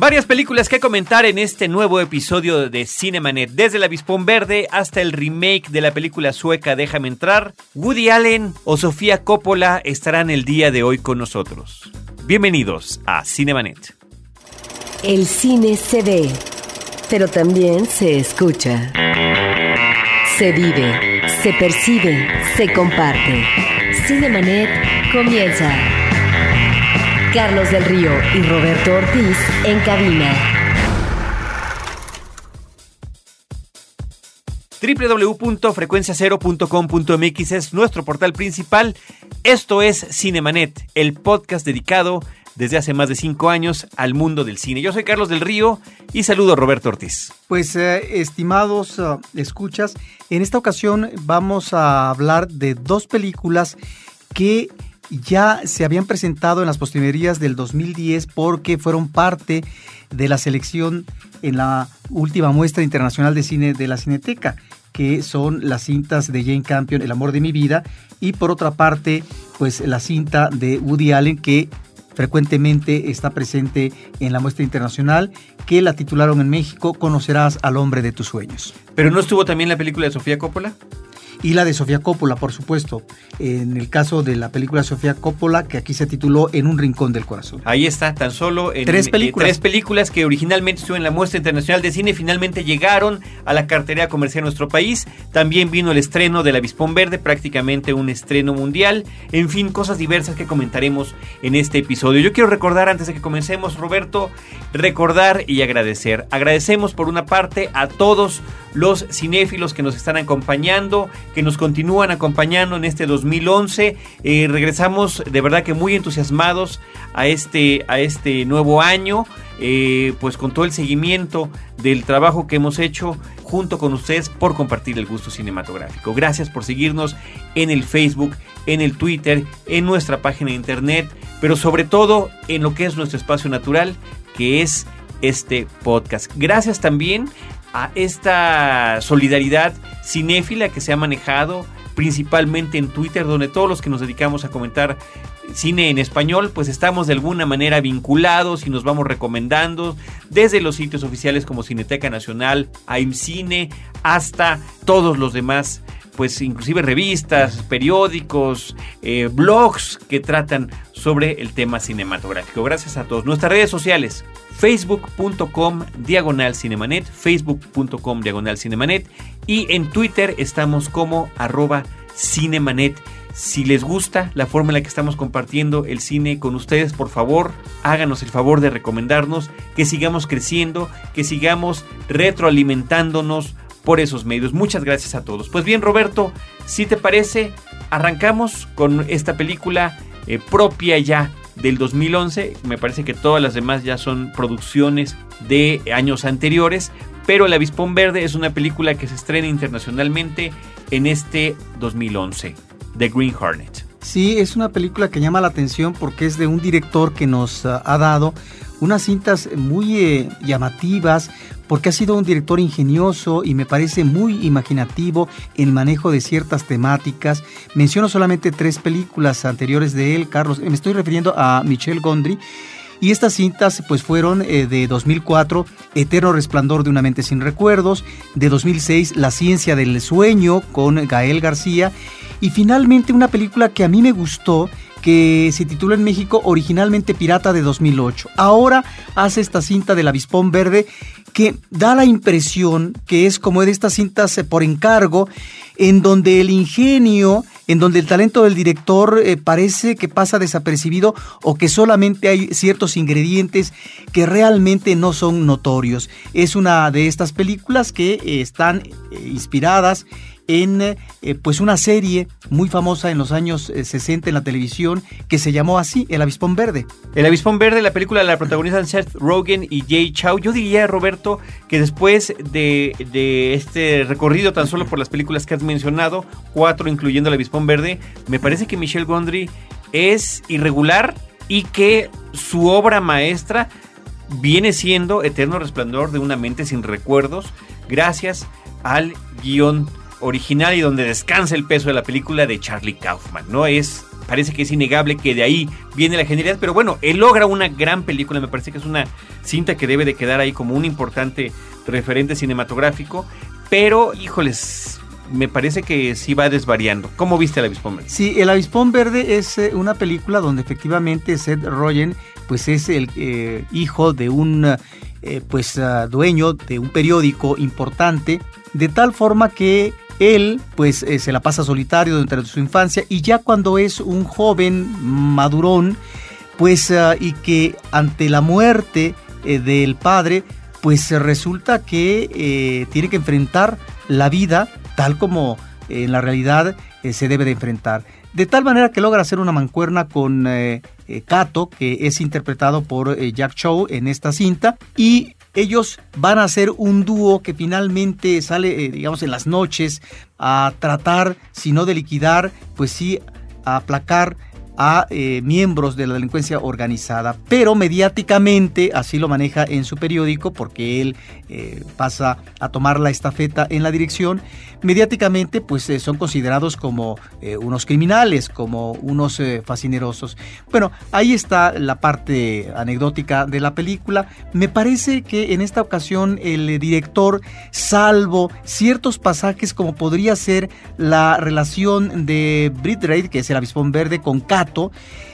Varias películas que comentar en este nuevo episodio de Cinemanet, desde El Avispón Verde hasta el remake de la película sueca Déjame entrar, Woody Allen o Sofía Coppola estarán el día de hoy con nosotros. Bienvenidos a Cinemanet. El cine se ve, pero también se escucha. Se vive, se percibe, se comparte. Cinemanet comienza. Carlos del Río y Roberto Ortiz en cabina. www.frecuenciacero.com.mx es nuestro portal principal. Esto es Cinemanet, el podcast dedicado desde hace más de cinco años al mundo del cine. Yo soy Carlos del Río y saludo a Roberto Ortiz. Pues eh, estimados uh, escuchas, en esta ocasión vamos a hablar de dos películas que ya se habían presentado en las postrimerías del 2010 porque fueron parte de la selección en la última muestra internacional de cine de la Cineteca, que son las cintas de Jane Campion, El amor de mi vida, y por otra parte, pues la cinta de Woody Allen que frecuentemente está presente en la muestra internacional, que la titularon en México Conocerás al hombre de tus sueños. ¿Pero no estuvo también la película de Sofía Coppola? Y la de Sofía Coppola, por supuesto. En el caso de la película Sofía Coppola, que aquí se tituló En un rincón del corazón. Ahí está, tan solo en tres películas. tres películas que originalmente estuvieron en la muestra internacional de cine, finalmente llegaron a la cartera comercial de nuestro país. También vino el estreno de La Vispón Verde, prácticamente un estreno mundial. En fin, cosas diversas que comentaremos en este episodio. Yo quiero recordar, antes de que comencemos, Roberto, recordar y agradecer. Agradecemos por una parte a todos los cinéfilos que nos están acompañando, que nos continúan acompañando en este 2011. Eh, regresamos de verdad que muy entusiasmados a este, a este nuevo año. Eh, pues con todo el seguimiento del trabajo que hemos hecho junto con ustedes por compartir el gusto cinematográfico. Gracias por seguirnos en el Facebook, en el Twitter, en nuestra página de internet, pero sobre todo en lo que es nuestro espacio natural, que es este podcast. Gracias también a esta solidaridad cinéfila que se ha manejado principalmente en Twitter, donde todos los que nos dedicamos a comentar cine en español, pues estamos de alguna manera vinculados y nos vamos recomendando desde los sitios oficiales como Cineteca Nacional, AIMCine, hasta todos los demás pues inclusive revistas, periódicos, eh, blogs que tratan sobre el tema cinematográfico. Gracias a todos. Nuestras redes sociales, facebook.com diagonal cinemanet, facebook.com diagonal cinemanet y en Twitter estamos como arroba cinemanet. Si les gusta la forma en la que estamos compartiendo el cine con ustedes, por favor, háganos el favor de recomendarnos que sigamos creciendo, que sigamos retroalimentándonos por esos medios. Muchas gracias a todos. Pues bien, Roberto, si te parece, arrancamos con esta película eh, propia ya del 2011. Me parece que todas las demás ya son producciones de años anteriores, pero El Avispón Verde es una película que se estrena internacionalmente en este 2011, The Green Hornet. Sí, es una película que llama la atención porque es de un director que nos uh, ha dado unas cintas muy eh, llamativas, porque ha sido un director ingenioso y me parece muy imaginativo en el manejo de ciertas temáticas. Menciono solamente tres películas anteriores de él, Carlos. Me estoy refiriendo a Michel Gondry. Y estas cintas pues fueron eh, de 2004, Eterno Resplandor de una mente sin recuerdos, de 2006, La ciencia del sueño con Gael García y finalmente una película que a mí me gustó que se titula en México originalmente Pirata de 2008. Ahora hace esta cinta del avispón verde que da la impresión que es como de estas cintas eh, por encargo, en donde el ingenio, en donde el talento del director eh, parece que pasa desapercibido o que solamente hay ciertos ingredientes que realmente no son notorios. Es una de estas películas que eh, están inspiradas en eh, pues una serie muy famosa en los años 60 eh, en la televisión que se llamó así, El Avispón Verde. El Avispón Verde, la película la protagonizan Seth Rogen y Jay Chow. Yo diría, Roberto, que después de, de, este recorrido tan solo por las películas que has mencionado, cuatro incluyendo El Avispón Verde, me parece que Michelle Gondry es irregular y que su obra maestra viene siendo Eterno Resplandor de una mente sin recuerdos gracias al guion original y donde descansa el peso de la película de Charlie Kaufman, ¿no? Es parece que es innegable que de ahí viene la genialidad, pero bueno, él logra una gran película, me parece que es una cinta que debe de quedar ahí como un importante referente cinematográfico, pero híjoles, me parece que sí va desvariando. ¿Cómo viste el Avispón Verde? Sí, el Avispón Verde es eh, una película donde efectivamente Seth Rogen pues es el eh, hijo de un eh, pues ah, dueño de un periódico importante, de tal forma que él pues se la pasa solitario durante su infancia y ya cuando es un joven madurón, pues ah, y que ante la muerte del padre, pues resulta que tiene que enfrentar la vida tal como eh, en la realidad eh, se debe de enfrentar. De tal manera que logra hacer una mancuerna con eh, Kato, que es interpretado por Jack Chow en esta cinta, y ellos van a hacer un dúo que finalmente sale, digamos, en las noches a tratar, si no de liquidar, pues sí, a aplacar a eh, miembros de la delincuencia organizada, pero mediáticamente así lo maneja en su periódico porque él eh, pasa a tomar la estafeta en la dirección, mediáticamente pues eh, son considerados como unos criminales, como unos fascinerosos. Bueno, ahí está la parte anecdótica de la película. Me parece que en esta ocasión el director, salvo ciertos pasajes como podría ser la relación de Brit Reid, que es el avispón verde, con Kat,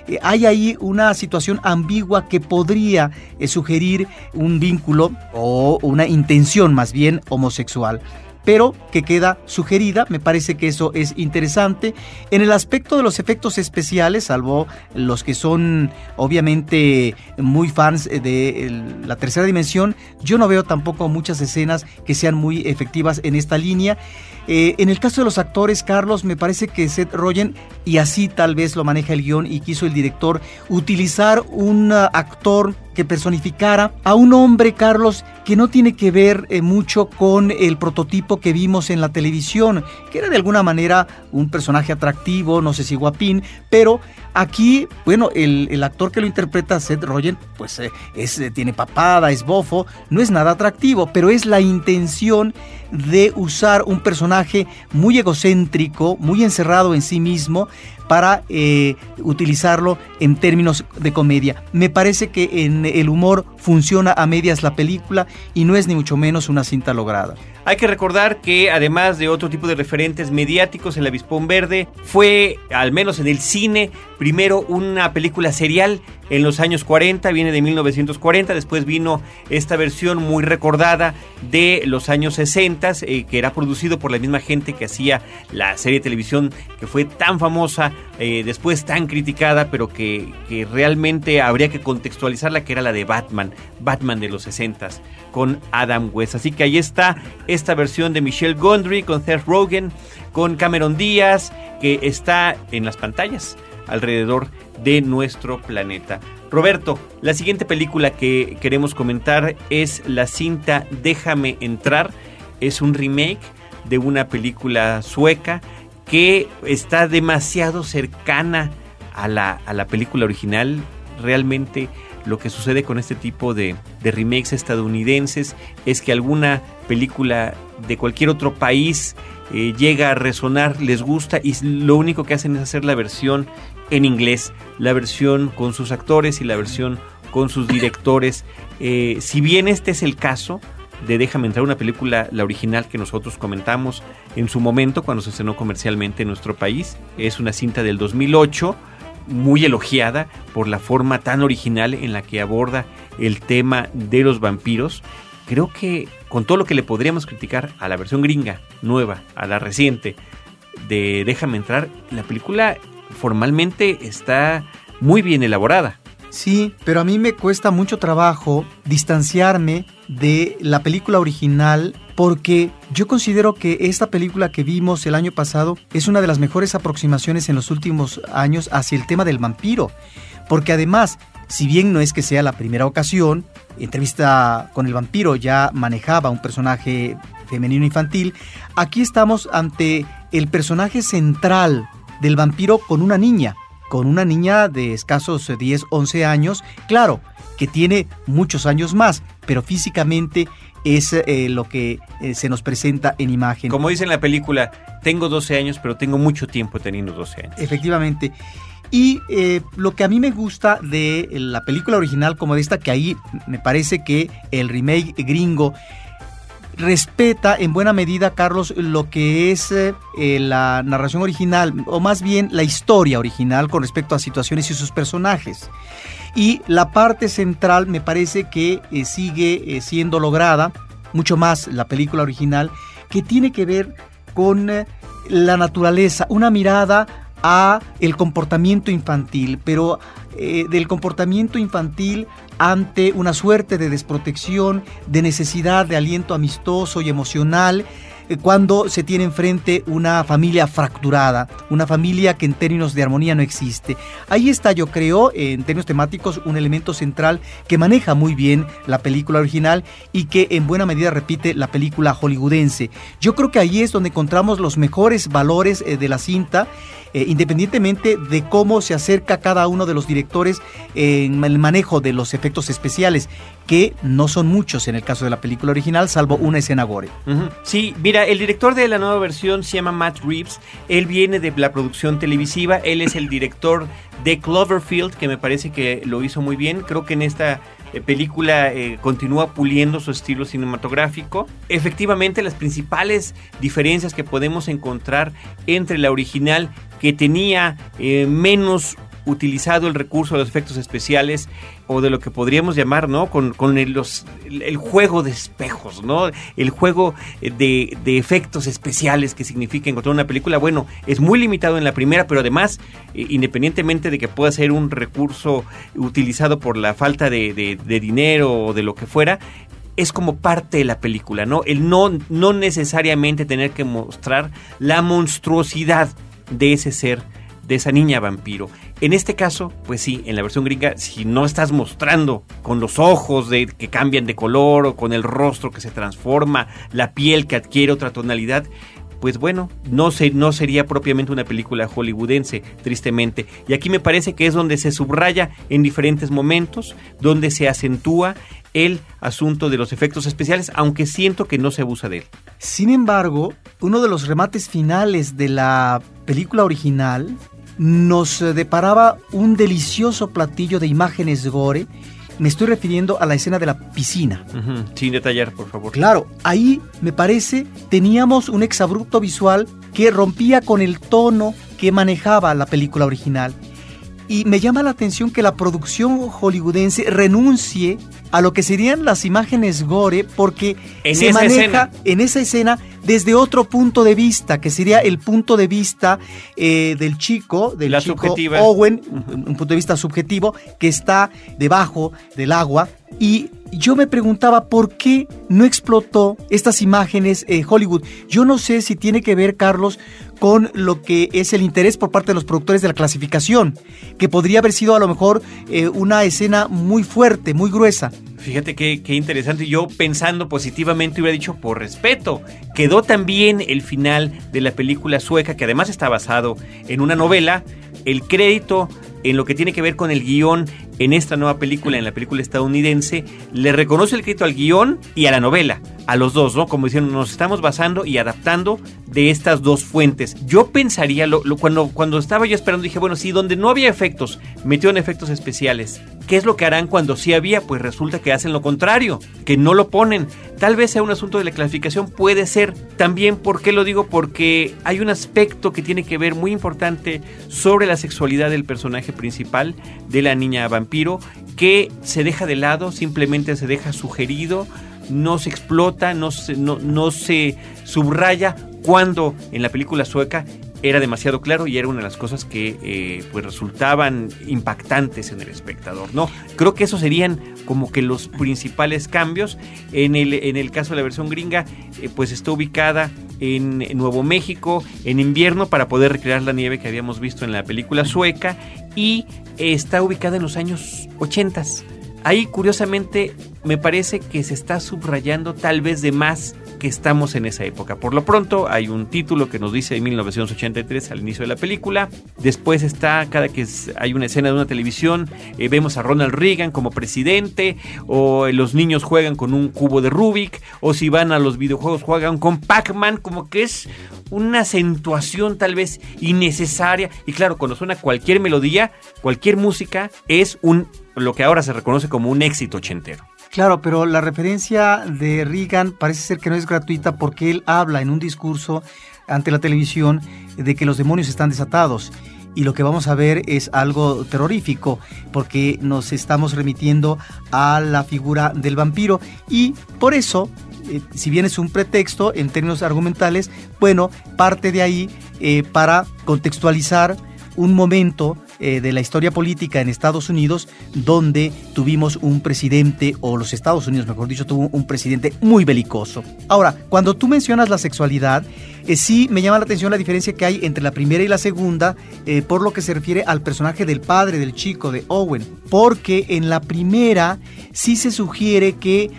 eh, hay ahí una situación ambigua que podría eh, sugerir un vínculo o una intención más bien homosexual pero que queda sugerida. Me parece que eso es interesante. En el aspecto de los efectos especiales, salvo los que son obviamente muy fans de la tercera dimensión, yo no veo tampoco muchas escenas que sean muy efectivas en esta línea. Eh, en el caso de los actores, Carlos, me parece que Seth Rogen, y así tal vez lo maneja el guion y quiso el director, utilizar un actor que personificara a un hombre, Carlos, que no tiene que ver eh, mucho con el prototipo que vimos en la televisión, que era de alguna manera un personaje atractivo, no sé si guapín, pero aquí, bueno, el, actor que lo interpreta, Seth Rogen, pues eh, eh, tiene papada, es bofo, no es nada atractivo, pero es la intención de usar un personaje muy egocéntrico, muy encerrado en sí mismo, para eh, utilizarlo en términos de comedia. Me parece que en el humor funciona a medias la película y no es ni mucho menos una cinta lograda. Hay que recordar que además de otro tipo de referentes mediáticos, El Avispón Verde fue, al menos en el cine, primero una película serial en los años 40, viene de 1940, después vino esta versión muy recordada de los años 60, eh, que era producido por la misma gente que hacía la serie de televisión que fue tan famosa, eh, después tan criticada, pero que, realmente habría que contextualizarla, que era la de Batman, Batman de los 60 con Adam West. Así que ahí está esta versión de Michelle Gondry con Seth Rogen, con Cameron Díaz, que está en las pantallas alrededor de nuestro planeta. Roberto, la siguiente película que queremos comentar es la cinta Déjame entrar. Es un remake de una película sueca que está demasiado cercana a la, a la película original. Realmente lo que sucede con este tipo de, remakes estadounidenses es que alguna película de cualquier otro país eh, llega a resonar, les gusta y lo único que hacen es hacer la versión en inglés, la versión con sus actores y la versión con sus directores. Eh, si bien este es el caso de Déjame entrar, una película, la original que nosotros comentamos en su momento cuando se estrenó comercialmente en nuestro país, es una cinta del 2008 muy elogiada por la forma tan original en la que aborda el tema de los vampiros. Creo que con todo lo que le podríamos criticar a la versión gringa, nueva, a la reciente de Déjame entrar, la película formalmente está muy bien elaborada. Sí, pero a mí me cuesta mucho trabajo distanciarme de la película original porque yo considero que esta película que vimos el año pasado es una de las mejores aproximaciones en los últimos años hacia el tema del vampiro. Porque además, si bien no es que sea la primera ocasión, entrevista con el vampiro ya manejaba un personaje femenino infantil, aquí estamos ante el personaje central del vampiro con una niña con una niña de escasos 10, 11 años, claro, que tiene muchos años más, pero físicamente es eh, lo que eh, se nos presenta en imagen. Como dice en la película, tengo 12 años, pero tengo mucho tiempo teniendo 12 años. Efectivamente. Y eh, lo que a mí me gusta de la película original como de esta, que ahí me parece que el remake gringo respeta en buena medida, Carlos, lo que es eh, la narración original, o más bien la historia original con respecto a situaciones y sus personajes. Y la parte central me parece que eh, sigue siendo lograda, mucho más la película original, que tiene que ver con la naturaleza, una mirada a el comportamiento infantil, pero eh, del comportamiento infantil ante una suerte de desprotección, de necesidad de aliento amistoso y emocional, cuando se tiene enfrente una familia fracturada, una familia que en términos de armonía no existe. Ahí está, yo creo, en términos temáticos, un elemento central que maneja muy bien la película original y que en buena medida repite la película hollywoodense. Yo creo que ahí es donde encontramos los mejores valores eh, de la cinta eh, independientemente de cómo se acerca cada uno de los directores en el manejo de los efectos especiales, que no son muchos en el caso de la película original, salvo una escena gore. Sí, mira, el director de la nueva versión se llama Matt Reeves, él viene de la producción televisiva, él es el director de Cloverfield, que me parece que lo hizo muy bien, creo que en esta eh, película eh, continúa puliendo su estilo cinematográfico. Efectivamente, las principales diferencias que podemos encontrar entre la original que tenía eh, menos utilizado el recurso de los efectos especiales o de lo que podríamos llamar, ¿no? Con, el, los, el, juego de espejos, ¿no? El juego de, de, efectos especiales que significa encontrar una película, bueno, es muy limitado en la primera, pero además, eh, independientemente de que pueda ser un recurso utilizado por la falta de, de dinero o de lo que fuera, es como parte de la película, ¿no? El no, no necesariamente tener que mostrar la monstruosidad de ese ser, de esa niña vampiro. En este caso, pues sí, en la versión gringa, si no estás mostrando con los ojos de, que cambian de color o con el rostro que se transforma, la piel que adquiere otra tonalidad, pues bueno, no, se, no sería propiamente una película hollywoodense, tristemente. Y aquí me parece que es donde se subraya en diferentes momentos, donde se acentúa el asunto de los efectos especiales, aunque siento que no se abusa de él. Sin embargo, uno de los remates finales de la película original nos deparaba un delicioso platillo de imágenes gore. Me estoy refiriendo a la escena de la piscina. Sin detallar, por favor. Claro, ahí me parece teníamos un exabrupto visual que rompía con el tono que manejaba la película original. Y me llama la atención que la producción hollywoodense renuncie a lo que serían las imágenes gore porque se maneja en esa escena desde otro punto de vista, que sería el punto de vista eh, del chico, del chico Owen, un punto de vista subjetivo, que está debajo del agua. Y yo me preguntaba por qué no explotó estas imágenes eh, Hollywood. Yo no sé si tiene que ver, Carlos, con lo que es el interés por parte de los productores de la clasificación, que podría haber sido a lo mejor eh, una escena muy fuerte, muy gruesa. Fíjate qué, qué, interesante. Yo pensando positivamente hubiera dicho por respeto. Quedó también el final de la película sueca, que además está basado en una novela. El crédito en lo que tiene que ver con el guion en esta nueva película, en la película estadounidense, le reconoce el crédito al guion y a la novela, a los dos, ¿no? Como diciendo, nos estamos basando y adaptando de estas dos fuentes. Yo pensaría, lo, cuando, cuando estaba yo esperando, dije, bueno, si donde no había efectos, metieron efectos especiales. ¿Qué es lo que harán cuando sí había? Pues resulta que hacen lo contrario, que no lo ponen. Tal vez sea un asunto de la clasificación, puede ser. También, ¿por qué lo digo? Porque hay un aspecto que tiene que ver muy importante sobre la sexualidad del personaje principal, de la niña vampiro, que se deja de lado, simplemente se deja sugerido, no se explota, no no, no se subraya cuando en la película sueca era demasiado claro y era una de las cosas que eh, pues resultaban impactantes en el espectador. No, creo que esos serían como que los principales cambios. En el, en el caso de la versión gringa, eh, pues está ubicada en, Nuevo México en invierno para poder recrear la nieve que habíamos visto en la película sueca y está ubicada en los años 80. Ahí curiosamente me parece que se está subrayando tal vez de más estamos en esa época. Por lo pronto hay un título que nos dice en 1983 al inicio de la película. Después está, cada que hay una escena de una televisión, eh, vemos a Ronald Reagan como presidente, o los niños juegan con un cubo de Rubik, o si van a los videojuegos juegan con Pac-Man, como que es una acentuación tal vez innecesaria. Y claro, cuando suena cualquier melodía, cualquier música, es un lo que ahora se reconoce como un éxito ochentero. Claro, pero la referencia de Reagan parece ser que no es gratuita porque él habla en un discurso ante la televisión de que los demonios están desatados. Y lo que vamos a ver es algo terrorífico, porque nos estamos remitiendo a la figura del vampiro. Y por eso, eh, si bien es un pretexto en términos argumentales, bueno, parte de ahí eh, para contextualizar un momento eh, de la historia política en Estados Unidos donde tuvimos un presidente, o los Estados Unidos, mejor dicho, tuvo un presidente muy belicoso. Ahora, cuando tú mencionas la sexualidad, eh, sí me llama la atención la diferencia que hay entre la primera y la segunda eh, por lo que se refiere al personaje del padre del chico, de Owen. Porque en la primera sí se sugiere que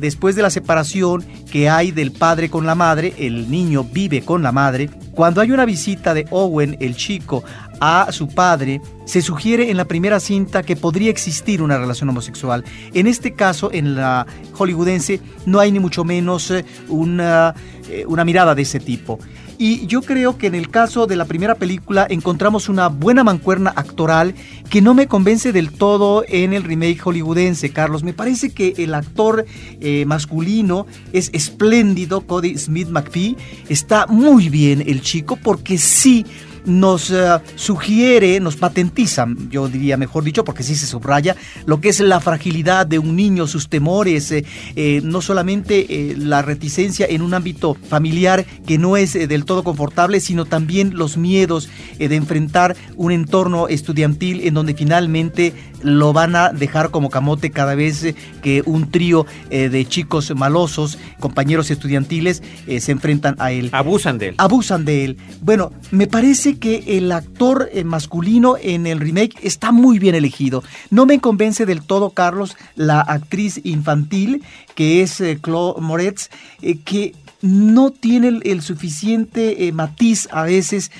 después de la separación que hay del padre con la madre, el niño vive con la madre. Cuando hay una visita de Owen, el chico, a su padre, se sugiere en la primera cinta que podría existir una relación homosexual. En este caso, en la hollywoodense, no hay ni mucho menos eh, una, eh, una mirada de ese tipo. Y yo creo que en el caso de la primera película encontramos una buena mancuerna actoral que no me convence del todo en el remake hollywoodense, Carlos. Me parece que el actor eh, masculino es espléndido, Cody Smith McPhee. Está muy bien el chico porque sí nos eh, sugiere, nos patentiza, yo diría mejor dicho, porque sí se subraya, lo que es la fragilidad de un niño, sus temores, eh, eh, no solamente la reticencia en un ámbito familiar que no es del todo confortable, sino también los miedos de enfrentar un entorno estudiantil en donde finalmente lo van a dejar como camote cada vez que un trío de chicos malosos, compañeros estudiantiles, se enfrentan a él. Abusan de él. Abusan de él. Bueno, me parece que el actor eh, masculino en el remake está muy bien elegido. No me convence del todo, Carlos, la actriz infantil, que es eh, Chloe Moretz, eh, que no tiene el, suficiente matiz a veces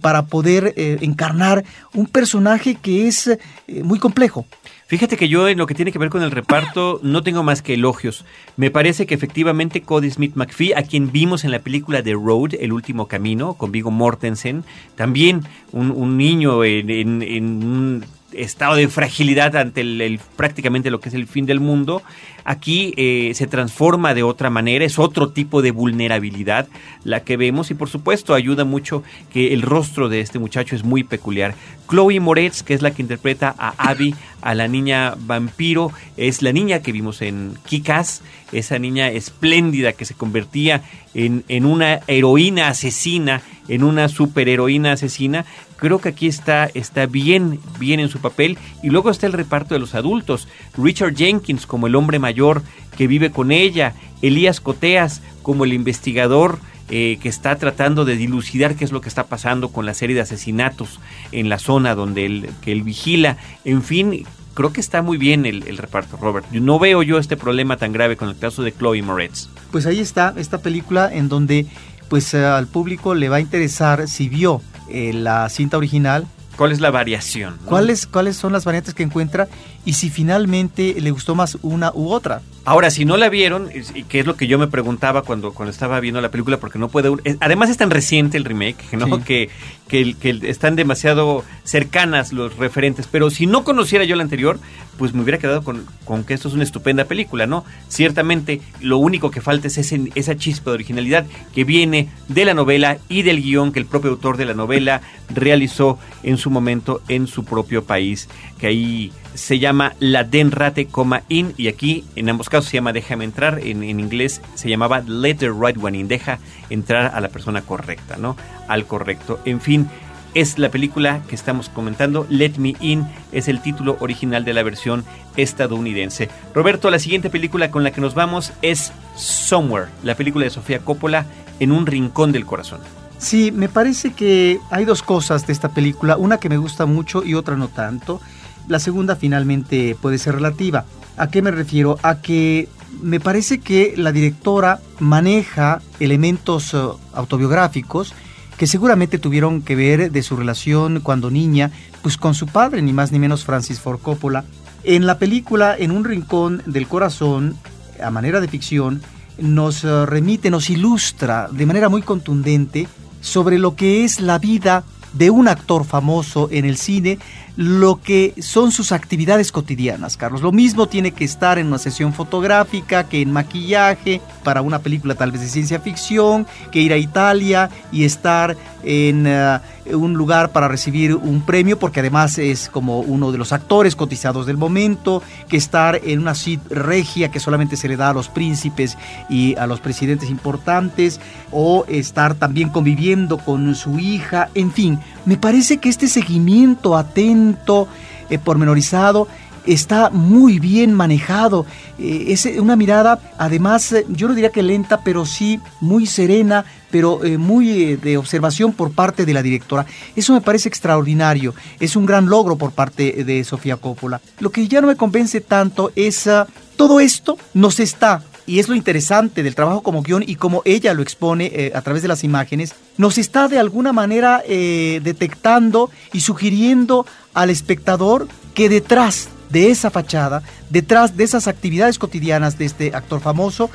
para poder encarnar un personaje que es muy complejo. Fíjate que yo en lo que tiene que ver con el reparto no tengo más que elogios. Me parece que efectivamente Cody Smith McPhee, a quien vimos en la película The Road, El último camino, con Vigo Mortensen, también un, niño en, un estado de fragilidad ante el, prácticamente lo que es el fin del mundo, aquí eh, se transforma de otra manera, es otro tipo de vulnerabilidad la que vemos y por supuesto ayuda mucho que el rostro de este muchacho es muy peculiar. Chloe Moretz, que es la que interpreta a Abby, a la niña vampiro, es la niña que vimos en Kikas, esa niña espléndida que se convertía en, en una heroína asesina, en una superheroína asesina. Creo que aquí está, está bien, bien en su papel. Y luego está el reparto de los adultos. Richard Jenkins como el hombre mayor que vive con ella, Elías Coteas como el investigador eh, que está tratando de dilucidar qué es lo que está pasando con la serie de asesinatos en la zona donde él, que él vigila. En fin, creo que está muy bien el, reparto, Robert. No veo yo este problema tan grave con el caso de Chloe Moretz. Pues ahí está esta película en donde pues eh, al público le va a interesar si vio eh, la cinta original. ¿Cuál es la variación? ¿Cuáles, ¿Cuáles son las variantes que encuentra? Y si finalmente le gustó más una u otra. Ahora, si no la vieron, que es lo que yo me preguntaba cuando, cuando estaba viendo la película, porque no puede... Además es tan reciente el remake, ¿no? Que, que, que, están demasiado cercanas los referentes. Pero si no conociera yo la anterior, pues me hubiera quedado con, con que esto es una estupenda película, ¿no? Ciertamente lo único que falta es ese, esa chispa de originalidad que viene de la novela y del guion que el propio autor de la novela realizó en su momento en su propio país, que ahí se llama La Denrate, In y aquí en ambos casos se llama Déjame entrar, en, en, inglés se llamaba Let the Right One In, deja entrar a la persona correcta, ¿no? Al correcto. En fin, es la película que estamos comentando, Let Me In, es el título original de la versión estadounidense. Roberto, la siguiente película con la que nos vamos es Somewhere, la película de Sofía Coppola, En un rincón del corazón. Sí, me parece que hay dos cosas de esta película, una que me gusta mucho y otra no tanto. La segunda finalmente puede ser relativa. ¿A qué me refiero? A que me parece que la directora maneja elementos eh, autobiográficos que seguramente tuvieron que ver de su relación cuando niña, pues con su padre, ni más ni menos Francis Ford Coppola. En la película, en un rincón del corazón, a manera de ficción, nos eh, remite, nos ilustra de manera muy contundente sobre lo que es la vida de un actor famoso en el cine lo que son sus actividades cotidianas, Carlos. Lo mismo tiene que estar en una sesión fotográfica, que en maquillaje, para una película tal vez de ciencia ficción, que ir a Italia y estar en eh, un lugar para recibir un premio, porque además es como uno de los actores cotizados del momento, que estar en una suite regia que solamente se le da a los príncipes y a los presidentes importantes, o estar también conviviendo con su hija, en fin, me parece que este seguimiento atento, eh, pormenorizado, está muy bien manejado. Eh, es una mirada, además, eh, yo no diría que lenta, pero sí muy serena, pero muy de observación por parte de la directora. Eso me parece extraordinario. Es un gran logro por parte de Sofía Coppola. Lo que ya no me convence tanto es ah, todo esto nos está y es lo interesante del trabajo como guion y como ella lo expone eh, a través de las imágenes, nos está de alguna manera eh, detectando y sugiriendo al espectador que detrás de esa fachada, detrás de esas actividades cotidianas de este actor famoso,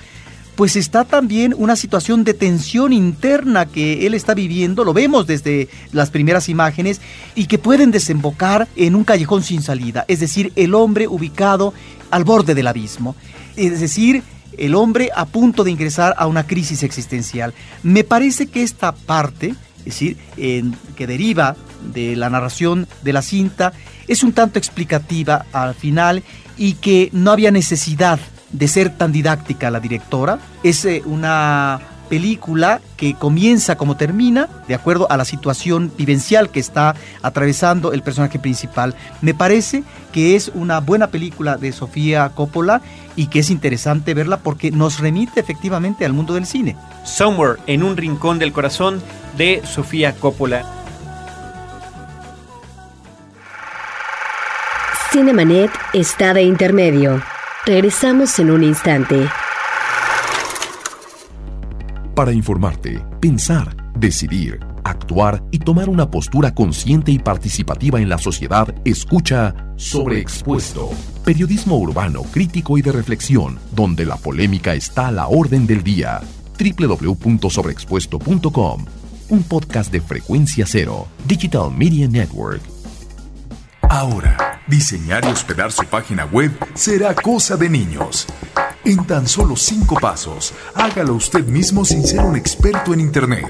pues está también una situación de tensión interna que él está viviendo, lo vemos desde las primeras imágenes, y que pueden desembocar en un callejón sin salida, es decir, el hombre ubicado al borde del abismo, es decir, el hombre a punto de ingresar a una crisis existencial. Me parece que esta parte, es decir, que deriva de la narración de la cinta, es un tanto explicativa al final y que no había necesidad de ser tan didáctica la directora. Es eh, una película que comienza como termina, de acuerdo a la situación vivencial que está atravesando el personaje principal. Me parece que es una buena película de Sofía Coppola y que es interesante verla porque nos remite efectivamente al mundo del cine. Somewhere, en un rincón del corazón de Sofía Coppola. Cinemanet está de intermedio. Regresamos en un instante. Para informarte, pensar, decidir, actuar y tomar una postura consciente y participativa en la sociedad, escucha Sobreexpuesto. Periodismo urbano, crítico y de reflexión, donde la polémica está a la orden del día. www.sobreexpuesto.com. Un podcast de frecuencia cero. Digital Media Network. Ahora, diseñar y hospedar su página web será cosa de niños. En tan solo cinco pasos, hágalo usted mismo sin ser un experto en Internet.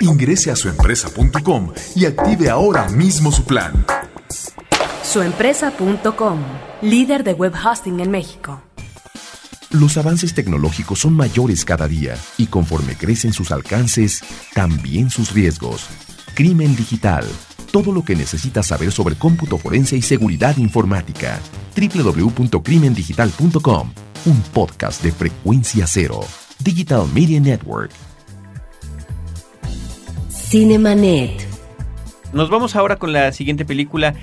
Ingrese a suempresa.com y active ahora mismo su plan. Suempresa.com, líder de web hosting en México. Los avances tecnológicos son mayores cada día y conforme crecen sus alcances, también sus riesgos. Crimen digital todo lo que necesitas saber sobre cómputo forense y seguridad informática. www.crimendigital.com, un podcast de frecuencia cero. Digital Media Network. Cinemanet. Nos vamos ahora con la siguiente película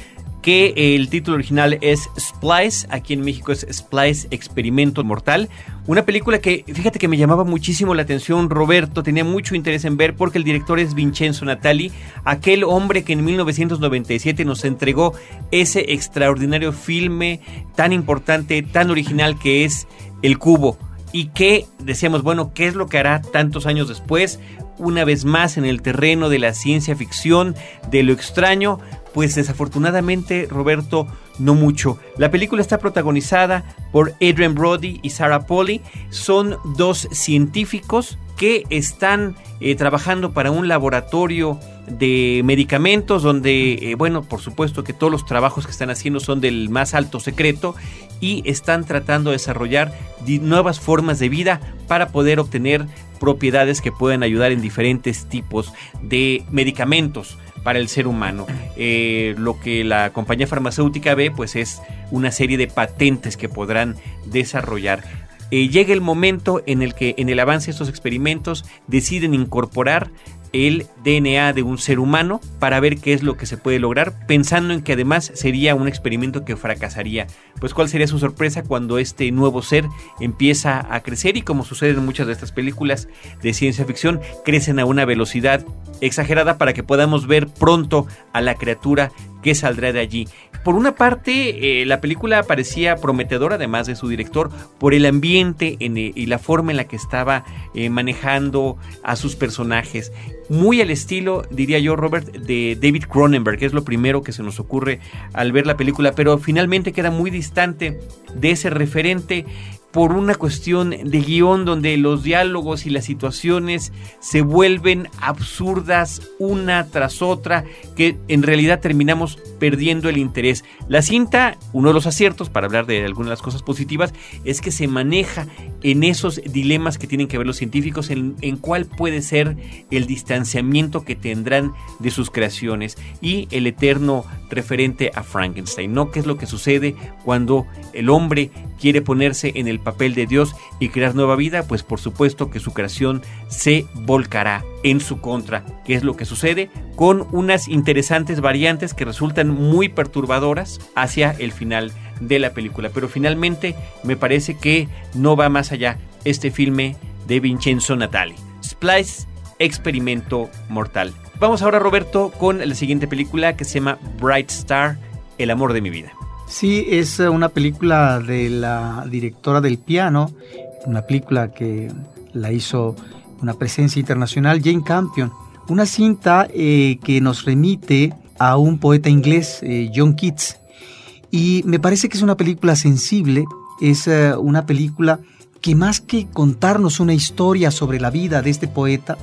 que el título original es Splice, aquí en México es Splice Experimento Mortal, una película que fíjate que me llamaba muchísimo la atención Roberto, tenía mucho interés en ver porque el director es Vincenzo Natali, aquel hombre que en 1997 nos entregó ese extraordinario filme tan importante, tan original que es El Cubo y que decíamos, bueno, ¿qué es lo que hará tantos años después? Una vez más en el terreno de la ciencia ficción, de lo extraño, pues desafortunadamente, Roberto, no mucho. La película está protagonizada por Adrian Brody y Sarah Polly. Son dos científicos que están eh, trabajando para un laboratorio de medicamentos donde, eh, bueno, por supuesto que todos los trabajos que están haciendo son del más alto secreto y están tratando de desarrollar nuevas formas de vida para poder obtener propiedades que puedan ayudar en diferentes tipos de medicamentos para el ser humano. Eh, lo que la compañía farmacéutica ve pues es una serie de patentes que podrán desarrollar. Eh, llega el momento en el que en el avance de estos experimentos deciden incorporar el DNA de un ser humano para ver qué es lo que se puede lograr, pensando en que además sería un experimento que fracasaría. Pues cuál sería su sorpresa cuando este nuevo ser empieza a crecer y como sucede en muchas de estas películas de ciencia ficción, crecen a una velocidad exagerada para que podamos ver pronto a la criatura que saldrá de allí. Por una parte, eh, la película parecía prometedora, además de su director, por el ambiente eh, y la forma en la que estaba eh, manejando a sus personajes. Muy al estilo, diría yo, Robert, de David Cronenberg, que es lo primero que se nos ocurre al ver la película, pero finalmente queda muy distante de ese referente por una cuestión de guion donde los diálogos y las situaciones se vuelven absurdas una tras otra que en realidad terminamos perdiendo el interés. La cinta, uno de los aciertos para hablar de algunas de las cosas positivas, es que se maneja en esos dilemas que tienen que ver los científicos en, en cuál puede ser el distanciamiento que tendrán de sus creaciones y el eterno referente a Frankenstein, ¿no? ¿Qué es lo que sucede cuando el hombre quiere ponerse en el papel de Dios y crear nueva vida? Pues por supuesto que su creación se volcará en su contra. ¿Qué es lo que sucede? Con unas interesantes variantes que resultan muy perturbadoras hacia el final de la película. Pero finalmente me parece que no va más allá este filme de Vincenzo Natali. Splice, Experimento Mortal. Vamos ahora, Roberto, con la siguiente película que se llama Bright Star, El amor de mi vida. Sí, es una película de la directora del piano, una película que la hizo una presencia internacional, Jane Campion. Una cinta eh, que nos remite a un poeta inglés, eh, John Keats. Y me parece que es una película sensible, es eh, una película que más que contarnos una historia sobre la vida de este poeta,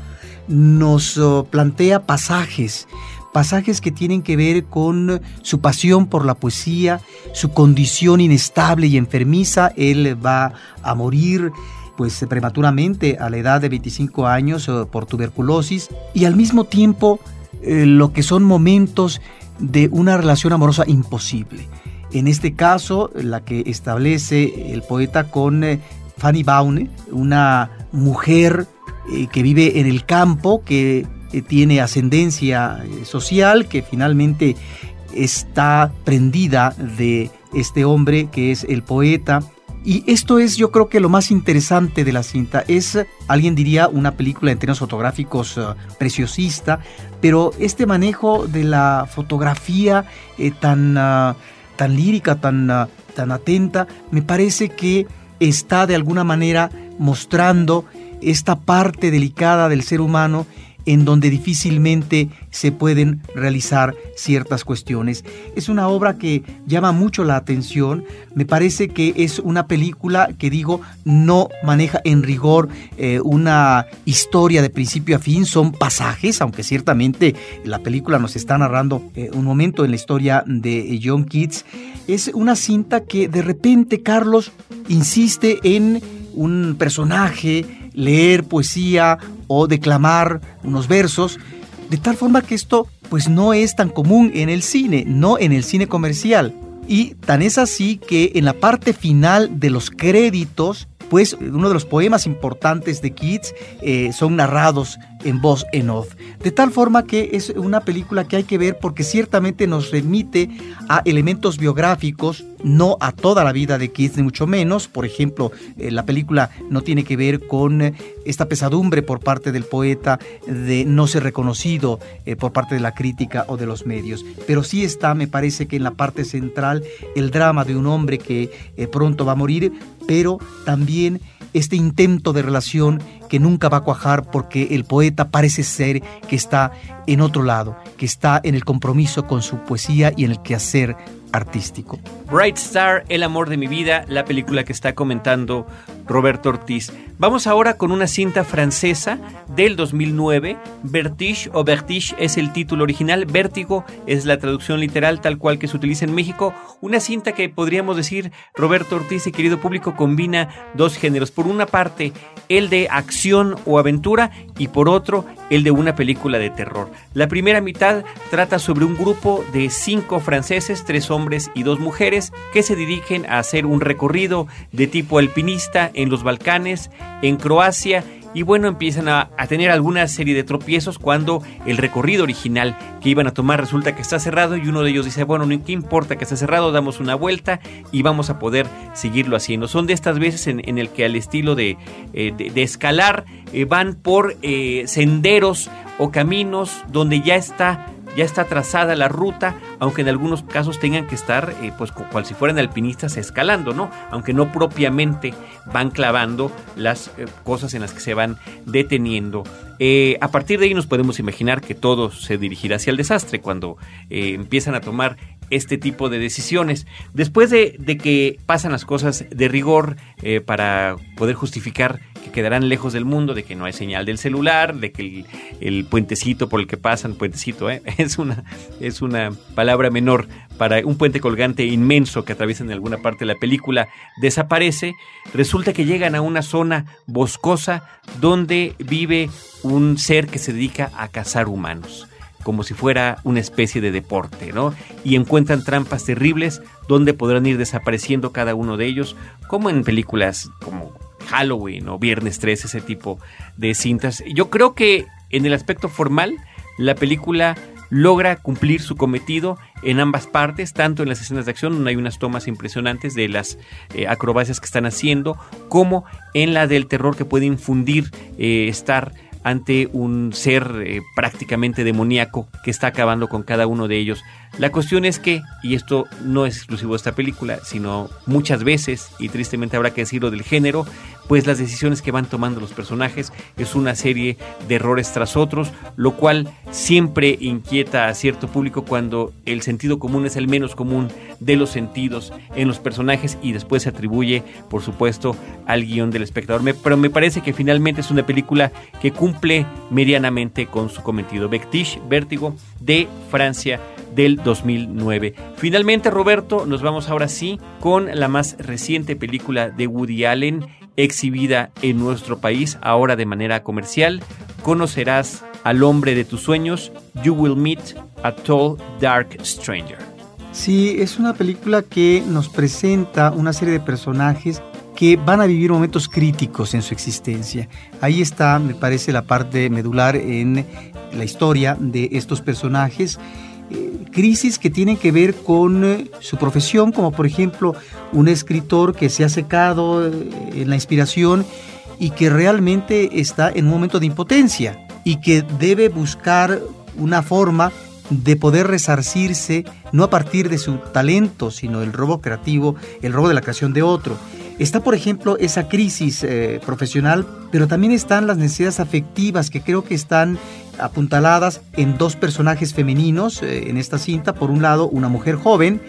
nos oh, plantea pasajes, pasajes que tienen que ver con su pasión por la poesía, su condición inestable y enfermiza. Él va a morir pues prematuramente a la edad de 25 años oh, por tuberculosis y al mismo tiempo eh, lo que son momentos de una relación amorosa imposible. En este caso, la que establece el poeta con eh, Fanny Baune, una mujer eh, que vive en el campo, que tiene ascendencia social, que finalmente está prendida de este hombre que es el poeta y esto es yo creo que lo más interesante de la cinta. Es, alguien diría, una película en términos fotográficos eh, preciosista, pero este manejo de la fotografía eh, tan, ah, tan lírica, tan, ah, tan atenta, me parece que está de alguna manera mostrando esta parte delicada del ser humano en donde difícilmente se pueden realizar ciertas cuestiones. Es una obra que llama mucho la atención, me parece que es una película que digo no maneja en rigor eh, una historia de principio a fin, son pasajes, aunque ciertamente la película nos está narrando eh, un momento en la historia de John Keats, es una cinta que de repente Carlos insiste en un personaje, leer poesía o declamar unos versos, de tal forma que esto pues no es tan común en el cine, no en el cine comercial. Y tan es así que en la parte final de los créditos pues uno de los poemas importantes de Keats eh, son narrados en voz en off. De tal forma que es una película que hay que ver porque ciertamente nos remite a elementos biográficos, no a toda la vida de Keats, ni mucho menos. Por ejemplo, eh, la película no tiene que ver con eh, esta pesadumbre por parte del poeta de no ser reconocido por parte de la crítica o de los medios. Pero sí está, me parece que en la parte central, el drama de un hombre que pronto va a morir, pero también este intento de relación que nunca va a cuajar porque el poeta parece ser que está en otro lado, que está en el compromiso con su poesía y en el quehacer artístico. Bright Star, El amor de mi vida, la película que está comentando Roberto Ortiz. Vamos ahora con una cinta francesa del 2009, Vertige o Vertige es el título original, Vértigo es la traducción literal tal cual que se utiliza en México, una cinta que podríamos decir, Roberto Ortiz y querido público, combina dos géneros, por una parte el de acción o aventura y por otro el de una película de terror. La primera mitad trata sobre un grupo de cinco franceses, tres hombres y dos mujeres, que se dirigen a hacer un recorrido de tipo alpinista en los Balcanes, en Croacia y bueno, empiezan a, tener alguna serie de tropiezos cuando el recorrido original que iban a tomar resulta que está cerrado y uno de ellos dice, bueno, no importa que esté cerrado, damos una vuelta y vamos a poder seguirlo haciendo. Son de estas veces en, el que al estilo de, eh, escalar eh, van por eh, senderos o caminos donde ya está ya está trazada la ruta, aunque en algunos casos tengan que estar, eh, pues cual si fueran alpinistas escalando, ¿no? Aunque no propiamente van clavando las eh, cosas en las que se van deteniendo. Eh, a partir de ahí nos podemos imaginar que todo se dirigirá hacia el desastre cuando empiezan a tomar este tipo de decisiones. Después de, que pasan las cosas de rigor para poder justificar que quedarán lejos del mundo, de que no hay señal del celular, de que el, puentecito por el que pasan, puentecito, ¿eh? es, una, es una palabra menor para un puente colgante inmenso que atraviesa en alguna parte de la película, desaparece, resulta que llegan a una zona boscosa donde vive un ser que se dedica a cazar humanos como si fuera una especie de deporte, ¿no? Y encuentran trampas terribles donde podrán ir desapareciendo cada uno de ellos, como en películas como Halloween o Viernes 3, ese tipo de cintas. Yo creo que en el aspecto formal, la película logra cumplir su cometido en ambas partes, tanto en las escenas de acción, donde hay unas tomas impresionantes de las eh, acrobacias que están haciendo, como en la del terror que puede infundir eh, estar ante un ser eh, prácticamente demoníaco que está acabando con cada uno de ellos. La cuestión es que, y esto no es exclusivo de esta película, sino muchas veces, y tristemente habrá que decirlo del género, pues las decisiones que van tomando los personajes es una serie de errores tras otros, lo cual siempre inquieta a cierto público cuando el sentido común es el menos común de los sentidos en los personajes y después se atribuye, por supuesto, al guion del espectador. pero me parece que finalmente es una película que cumple medianamente con su cometido. Bectiche, Vértigo, de Francia del 2009. Finalmente, Roberto, nos vamos ahora sí con la más reciente película de Woody Allen, exhibida en nuestro país ahora de manera comercial. Conocerás al hombre de tus sueños, You Will Meet a Tall Dark Stranger. Sí, es una película que nos presenta una serie de personajes que van a vivir momentos críticos en su existencia. Ahí está, me parece, la parte medular en la historia de estos personajes crisis que tienen que ver con eh, su profesión, como por ejemplo un escritor que se ha secado eh, en la inspiración y que realmente está en un momento de impotencia y que debe buscar una forma de poder resarcirse no a partir de su talento, sino el robo creativo, el robo de la creación de otro. Está, por ejemplo, esa crisis eh, profesional, pero también están las necesidades afectivas que creo que están apuntaladas en dos personajes femeninos eh, en esta cinta. Por un lado, una mujer joven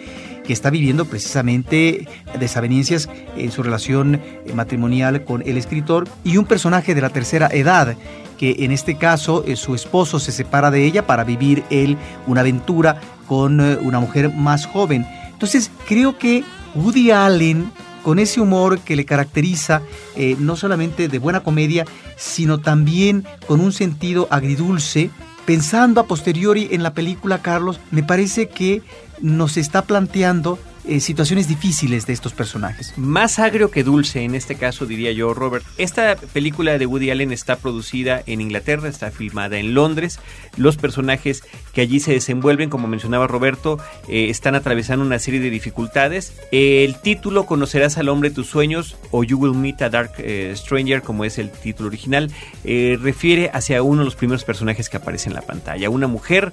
que está viviendo precisamente desavenencias en su relación eh, matrimonial con el escritor y un personaje de la tercera edad que en este caso su esposo se separa de ella para vivir él una aventura con una mujer más joven. Entonces creo que Woody Allen con ese humor que le caracteriza, eh, no solamente de buena comedia, sino también con un sentido agridulce. Pensando a posteriori en la película, Carlos, me parece que nos está planteando eh, situaciones difíciles de estos personajes. Más agrio que dulce, en este caso diría yo, Robert. Esta película de Woody Allen está producida en Inglaterra, está filmada en Londres. Los personajes que allí se desenvuelven, como mencionaba Roberto, eh, están atravesando una serie de dificultades. el título Conocerás al hombre de tus sueños o You Will Meet a Dark eh, Stranger, como es el título original, refiere hacia uno de los primeros personajes que aparece en la pantalla. Una mujer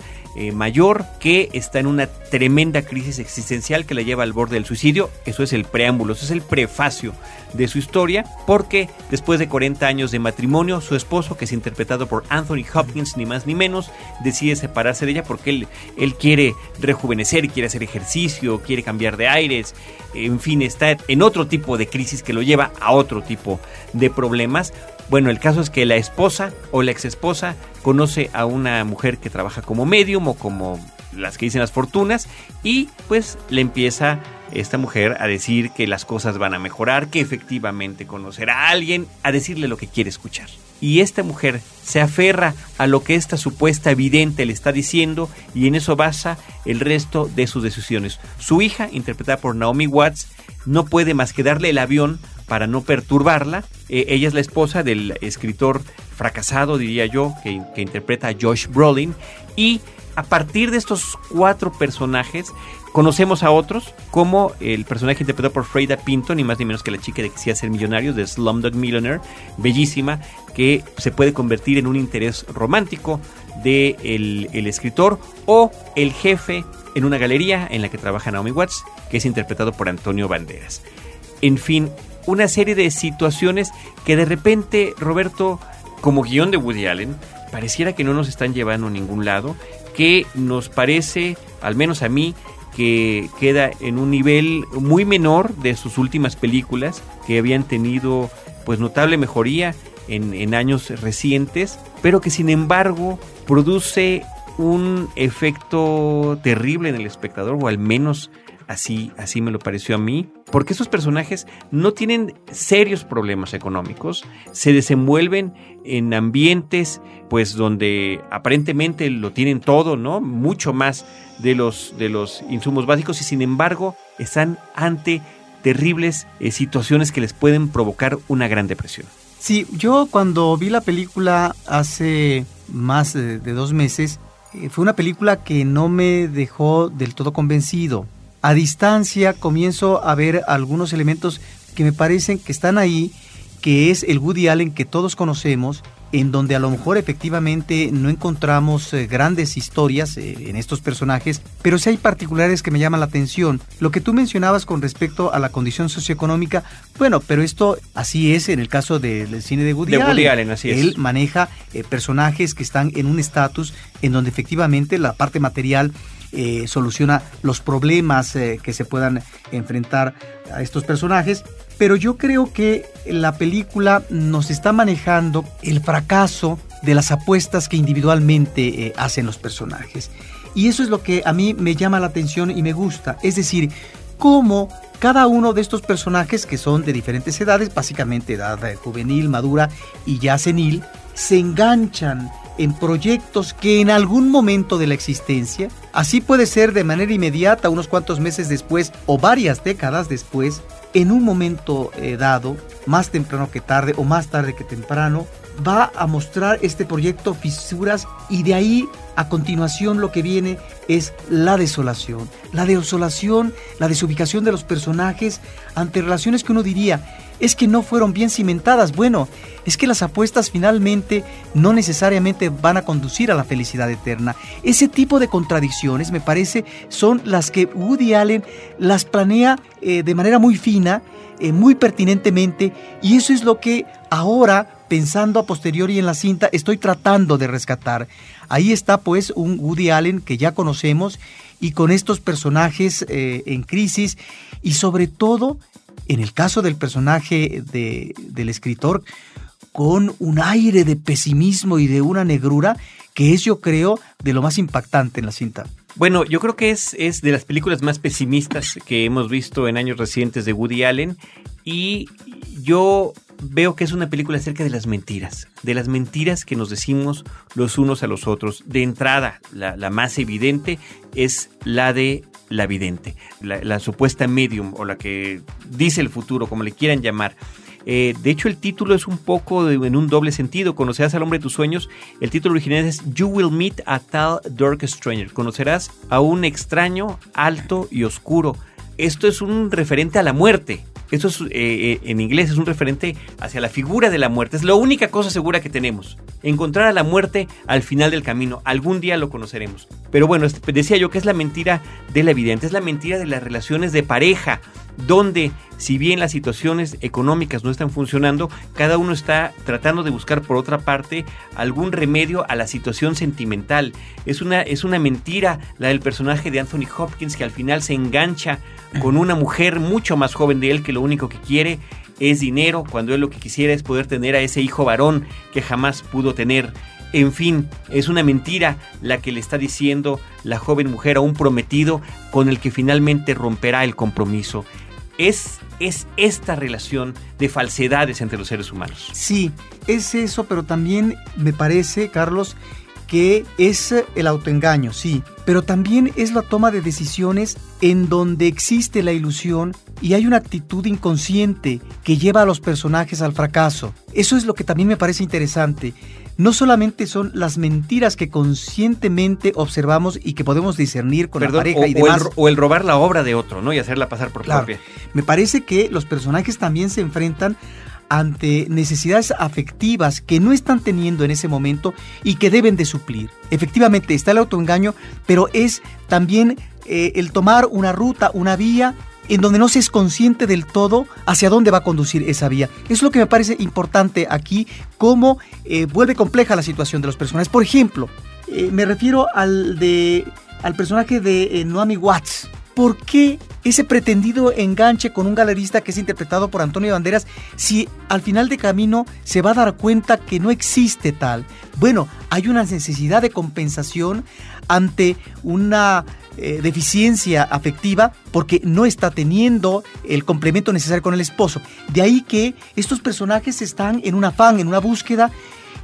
mayor que está en una tremenda crisis existencial que la lleva al borde del suicidio. Eso es el preámbulo, eso es el prefacio de su historia, porque después de 40 años de matrimonio, su esposo, que es interpretado por Anthony Hopkins, ni más ni menos, decide separarse de ella porque él, él quiere rejuvenecer, quiere hacer ejercicio, quiere cambiar de aires, en fin, está en otro tipo de crisis que lo lleva a otro tipo de problemas. Bueno, el caso es que la esposa o la ex esposa conoce a una mujer que trabaja como medium o como las que dicen las fortunas y pues le empieza esta mujer a decir que las cosas van a mejorar, que efectivamente conocerá a alguien, a decirle lo que quiere escuchar. y esta mujer se aferra a lo que esta supuesta evidente le está diciendo y en eso basa el resto de sus decisiones. Su hija, interpretada por Naomi Watts, no puede más que darle el avión para no perturbarla. Eh, ella es la esposa del escritor fracasado, diría yo, que, interpreta a Josh Brolin. Y a partir de estos cuatro personajes, Conocemos a otros, como el personaje interpretado por Freida Pinto, ni más ni menos que la chica de que quisiera ser millonario, de Slumdog Millionaire, bellísima, que se puede convertir en un interés romántico del de el escritor, o el jefe en una galería en la que trabaja Naomi Watts, que es interpretado por Antonio Banderas. En fin, una serie de situaciones que de repente, Roberto, como guion de Woody Allen, pareciera que no nos están llevando a ningún lado, que nos parece, al menos a mí, que queda en un nivel muy menor de sus últimas películas que habían tenido pues notable mejoría en, en años recientes, pero que sin embargo produce un efecto terrible en el espectador, o al menos así, así me lo pareció a mí, porque esos personajes no tienen serios problemas económicos, se desenvuelven en ambientes pues donde aparentemente lo tienen todo, ¿no? Mucho más de los, de los insumos básicos y sin embargo están ante terribles eh, situaciones que les pueden provocar una gran depresión. Sí, yo cuando vi la película hace más de, dos meses, eh, fue una película que no me dejó del todo convencido a distancia comienzo a ver algunos elementos que me parecen que están ahí, que es el Woody Allen que todos conocemos, en donde a lo mejor efectivamente no encontramos eh, grandes historias eh, en estos personajes, pero sí hay particulares que me llaman la atención. Lo que tú mencionabas con respecto a la condición socioeconómica, bueno, pero esto así es en el caso del cine de Woody, Allen. así Él maneja eh, personajes que están en un estatus en donde efectivamente la parte material eh, soluciona los problemas eh, que se puedan enfrentar a estos personajes. Pero yo creo que la película nos está manejando el fracaso de las apuestas que individualmente eh, hacen los personajes. Y eso es lo que a mí me llama la atención y me gusta. Es decir, cómo cada uno de estos personajes, que son de diferentes edades, básicamente edad juvenil, madura y ya senil, se enganchan en proyectos que en algún momento de la existencia, así puede ser de manera inmediata, unos cuantos meses después o varias décadas después, en un momento eh, dado, más temprano que tarde o más tarde que temprano, va a mostrar este proyecto fisuras y de ahí a continuación lo que viene es la desolación. La desolación, la desubicación de los personajes ante relaciones que uno diría, es que no fueron bien cimentadas. Bueno, es que las apuestas finalmente no necesariamente van a conducir a la felicidad eterna. Ese tipo de contradicciones, me parece, son las que Woody Allen las planea eh, de manera muy fina, eh, muy pertinentemente, y eso es lo que ahora, pensando a posteriori en la cinta, estoy tratando de rescatar. Ahí está pues un Woody Allen que ya conocemos y con estos personajes eh, en crisis y sobre todo en el caso del personaje de, del escritor, con un aire de pesimismo y de una negrura que es, yo creo, de lo más impactante en la cinta. Bueno, yo creo que es, es de las películas más pesimistas que hemos visto en años recientes de Woody Allen y yo veo que es una película acerca de las mentiras, de las mentiras que nos decimos los unos a los otros. De entrada, la, la más evidente es la de la vidente, la, supuesta medium o la que dice el futuro, como le quieran llamar. Eh, de hecho, el título es un poco en un doble sentido. Conocerás al hombre de tus sueños. El título original es You Will Meet a Tal Dark Stranger. Conocerás a un extraño alto y oscuro. Esto es un referente a la muerte. Esto es, eh, eh, en inglés es un referente hacia la figura de la muerte. Es la única cosa segura que tenemos. Encontrar a la muerte al final del camino. Algún día lo conoceremos. Pero bueno, este, decía yo que es la mentira de la evidente. Es la mentira de las relaciones de pareja donde si bien las situaciones económicas no están funcionando, cada uno está tratando de buscar por otra parte algún remedio a la situación sentimental. Es una, es una mentira la del personaje de Anthony Hopkins que al final se engancha con una mujer mucho más joven de él que lo único que quiere es dinero, cuando él lo que quisiera es poder tener a ese hijo varón que jamás pudo tener. En fin, es una mentira la que le está diciendo la joven mujer a un prometido con el que finalmente romperá el compromiso es, es esta relación de falsedades entre los seres humanos. Sí, es eso, pero también me parece, Carlos, que es el autoengaño, sí, pero también es la toma de decisiones en donde existe la ilusión y hay una actitud inconsciente que lleva a los personajes al fracaso. Eso es lo que también me parece interesante. No solamente son las mentiras que conscientemente observamos y que podemos discernir con la pareja y demás. O el, robar la obra de otro, ¿no? Y hacerla pasar por propia. Me parece que los personajes también se enfrentan ante necesidades afectivas que no están teniendo en ese momento y que deben de suplir. Efectivamente está el autoengaño, pero es también eh, el tomar una ruta, una vía en donde no se es consciente del todo hacia dónde va a conducir esa vía. Es lo que me parece importante aquí, cómo eh, vuelve compleja la situación de los personajes. Por ejemplo, eh, me refiero al, de, al personaje de Noami Watts. ¿Por qué ese pretendido enganche con un galerista que es interpretado por Antonio Banderas si al final de camino se va a dar cuenta que no existe tal? Bueno, hay una necesidad de compensación ante una eh, deficiencia afectiva porque no está teniendo el complemento necesario con el esposo. De ahí que estos personajes están en un afán, en una búsqueda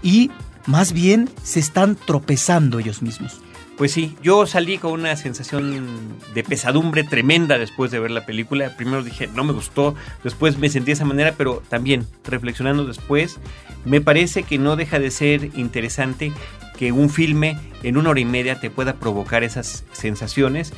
y más bien se están tropezando ellos mismos. Pues sí, yo salí con una sensación de pesadumbre tremenda después de ver la película. Primero dije, no me gustó, después me sentí de esa manera, pero también reflexionando después, me parece que no deja de ser interesante que un filme en una hora y media te pueda provocar esas sensaciones.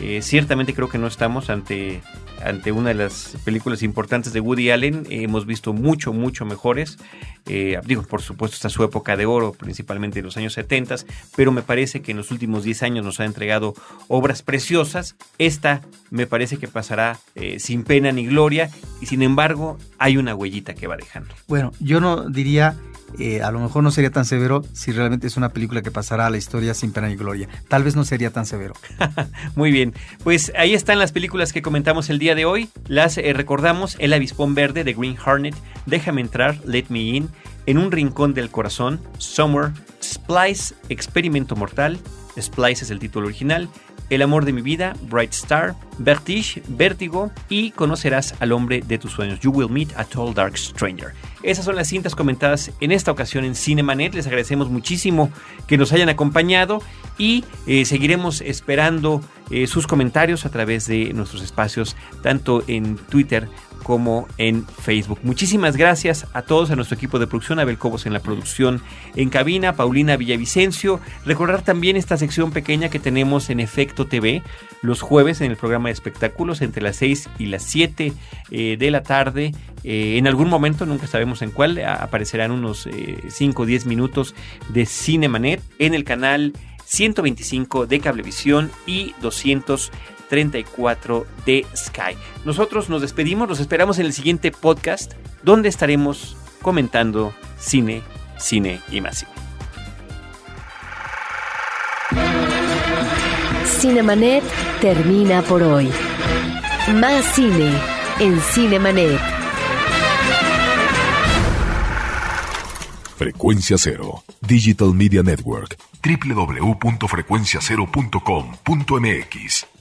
Eh, ciertamente creo que no estamos ante ante una de las películas importantes de Woody Allen. hemos visto mucho, mucho mejores. Eh, digo, por supuesto, está su época de oro, principalmente en los años 70, pero me parece que en los últimos 10 años nos ha entregado obras preciosas. Esta me parece que pasará eh, sin pena ni gloria, y sin embargo, hay una huellita que va dejando. Bueno, yo no diría eh, a lo mejor no sería tan severo si realmente es una película que pasará a la historia sin pena ni gloria. Tal vez no sería tan severo. Muy bien, pues ahí están las películas que comentamos el día de hoy. Las eh, recordamos, El avispón verde de Green Hornet, Déjame entrar, Let Me In, En un rincón del corazón, Somewhere, Splice, Experimento Mortal, Splice es el título original, el amor de mi vida, Bright Star, Vertige, Vértigo y Conocerás al hombre de tus sueños. You will meet a tall dark stranger. Esas son las cintas comentadas en esta ocasión en Cinemanet. Les agradecemos muchísimo que nos hayan acompañado y eh, seguiremos esperando eh, sus comentarios a través de nuestros espacios, tanto en Twitter como en Facebook. Muchísimas gracias a todos, a nuestro equipo de producción, Abel Cobos en la producción en cabina, Paulina Villavicencio. Recordar también esta sección pequeña que tenemos en Efecto TV los jueves en el programa de espectáculos entre las 6 y las 7 eh, de la tarde. Eh, en algún momento, nunca sabemos en cuál, aparecerán unos 5 o 10 minutos de Cinemanet en el canal 125 de Cablevisión y 200 34 de Sky. Nosotros nos despedimos, los esperamos en el siguiente podcast donde estaremos comentando cine, cine y más cine. Cinemanet termina por hoy. Más cine en Cinemanet. Frecuencia Cero, Digital Media Network, www.frecuenciacero.com.mx